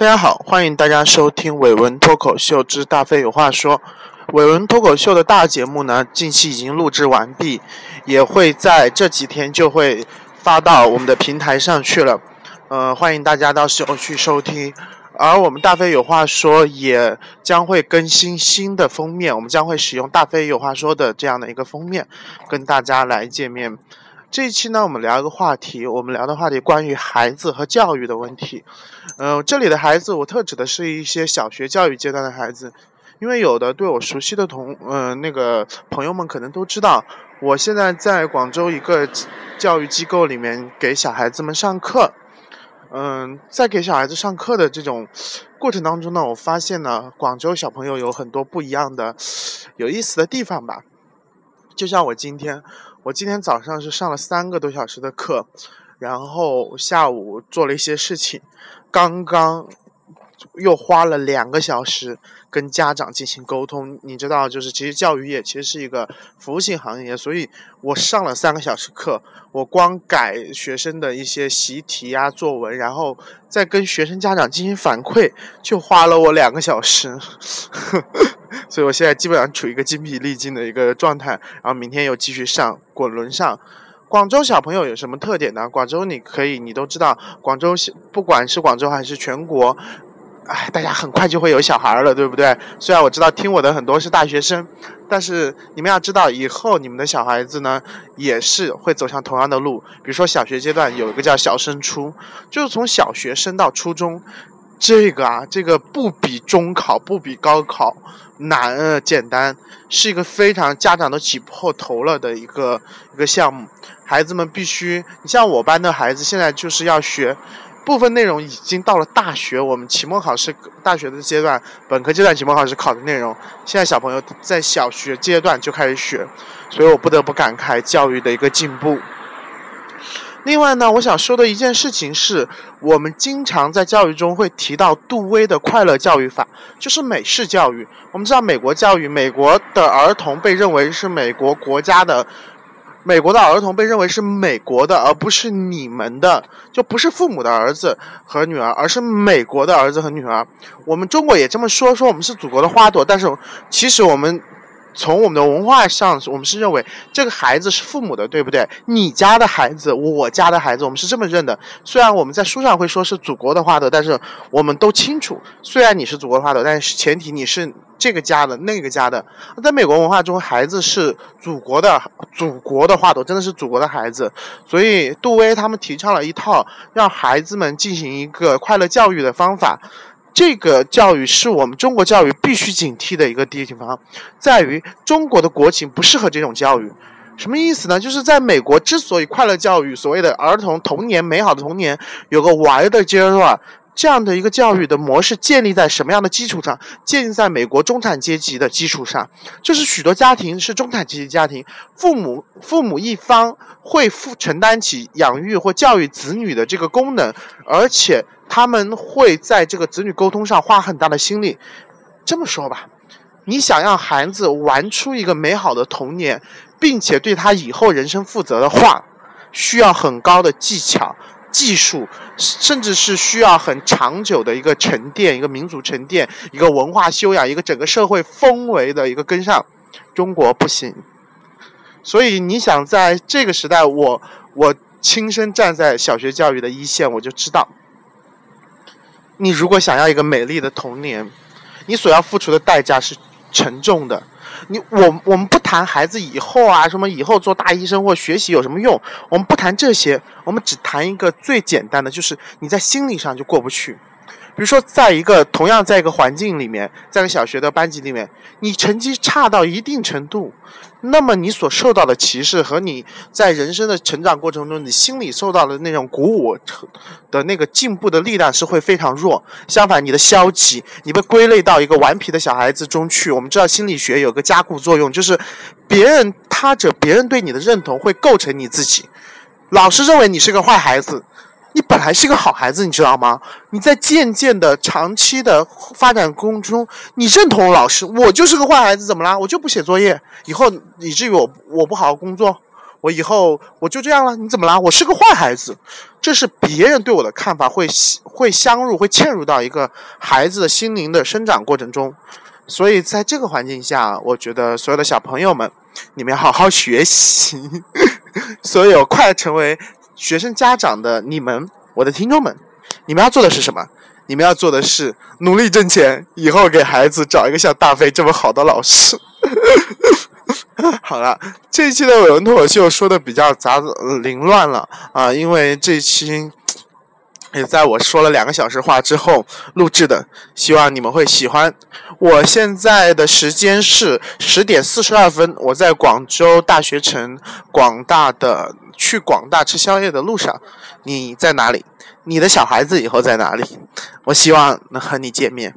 大家好，欢迎大家收听伟文脱口秀之大飞有话说。伟文脱口秀的大节目呢，近期已经录制完毕，也会在这几天就会发到我们的平台上去了。呃，欢迎大家到时候去收听。而我们大飞有话说也将会更新新的封面，我们将会使用大飞有话说的这样的一个封面，跟大家来见面。这一期呢，我们聊一个话题，我们聊的话题关于孩子和教育的问题。嗯，这里的孩子，我特指的是一些小学教育阶段的孩子，因为有的对我熟悉的同嗯那个朋友们可能都知道，我现在在广州一个教育机构里面给小孩子们上课。嗯，在给小孩子上课的这种过程当中呢，我发现呢，广州小朋友有很多不一样的有意思的地方吧。就像我今天，我今天早上是上了三个多小时的课，然后下午做了一些事情，刚刚。又花了两个小时跟家长进行沟通，你知道，就是其实教育业其实是一个服务性行业，所以我上了三个小时课，我光改学生的一些习题啊、作文，然后再跟学生家长进行反馈，就花了我两个小时呵，所以我现在基本上处于一个精疲力尽的一个状态，然后明天又继续上滚轮上。广州小朋友有什么特点呢？广州你可以，你都知道，广州不管是广州还是全国。哎，大家很快就会有小孩了，对不对？虽然我知道听我的很多是大学生，但是你们要知道，以后你们的小孩子呢，也是会走向同样的路。比如说小学阶段有一个叫小升初，就是从小学升到初中，这个啊，这个不比中考，不比高考难简单，是一个非常家长都挤破头了的一个一个项目。孩子们必须，你像我班的孩子，现在就是要学。部分内容已经到了大学，我们期末考试大学的阶段，本科阶段期末考试考的内容，现在小朋友在小学阶段就开始学，所以我不得不感慨教育的一个进步。另外呢，我想说的一件事情是，我们经常在教育中会提到杜威的快乐教育法，就是美式教育。我们知道美国教育，美国的儿童被认为是美国国家的。美国的儿童被认为是美国的，而不是你们的，就不是父母的儿子和女儿，而是美国的儿子和女儿。我们中国也这么说，说我们是祖国的花朵，但是其实我们。从我们的文化上，我们是认为这个孩子是父母的，对不对？你家的孩子，我家的孩子，我们是这么认的。虽然我们在书上会说是祖国的花朵，但是我们都清楚，虽然你是祖国的花朵，但是前提你是这个家的那个家的。在美国文化中，孩子是祖国的，祖国的花朵，真的是祖国的孩子。所以杜威他们提倡了一套让孩子们进行一个快乐教育的方法。这个教育是我们中国教育必须警惕的一个地方，在于中国的国情不适合这种教育。什么意思呢？就是在美国之所以快乐教育，所谓的儿童童年美好的童年有个玩的阶段，这样的一个教育的模式建立在什么样的基础上？建立在美国中产阶级的基础上，就是许多家庭是中产阶级家庭，父母父母一方会负承担起养育或教育子女的这个功能，而且。他们会在这个子女沟通上花很大的心力。这么说吧，你想让孩子玩出一个美好的童年，并且对他以后人生负责的话，需要很高的技巧、技术，甚至是需要很长久的一个沉淀、一个民族沉淀、一个文化修养、一个整个社会氛围的一个跟上。中国不行。所以你想在这个时代，我我亲身站在小学教育的一线，我就知道。你如果想要一个美丽的童年，你所要付出的代价是沉重的。你我我们不谈孩子以后啊，什么以后做大医生或学习有什么用，我们不谈这些，我们只谈一个最简单的，就是你在心理上就过不去。比如说，在一个同样在一个环境里面，在一个小学的班级里面，你成绩差到一定程度，那么你所受到的歧视和你在人生的成长过程中，你心里受到的那种鼓舞的那个进步的力量是会非常弱。相反，你的消极，你被归类到一个顽皮的小孩子中去。我们知道心理学有个加固作用，就是别人他者别人对你的认同会构成你自己。老师认为你是个坏孩子。你本来是个好孩子，你知道吗？你在渐渐的、长期的发展过程中，你认同老师，我就是个坏孩子，怎么啦？我就不写作业，以后以至于我我不好好工作，我以后我就这样了，你怎么啦？我是个坏孩子，这是别人对我的看法，会会相入，会嵌入到一个孩子的心灵的生长过程中。所以在这个环境下，我觉得所有的小朋友们，你们要好好学习。所有快成为学生家长的你们，我的听众们，你们要做的是什么？你们要做的是努力挣钱，以后给孩子找一个像大飞这么好的老师。好了，这一期的伟文脱口秀说的比较杂凌乱了啊，因为这一期也在我说了两个小时话之后录制的，希望你们会喜欢。我现在的时间是十点四十二分，我在广州大学城广大的去广大吃宵夜的路上，你在哪里？你的小孩子以后在哪里？我希望能和你见面。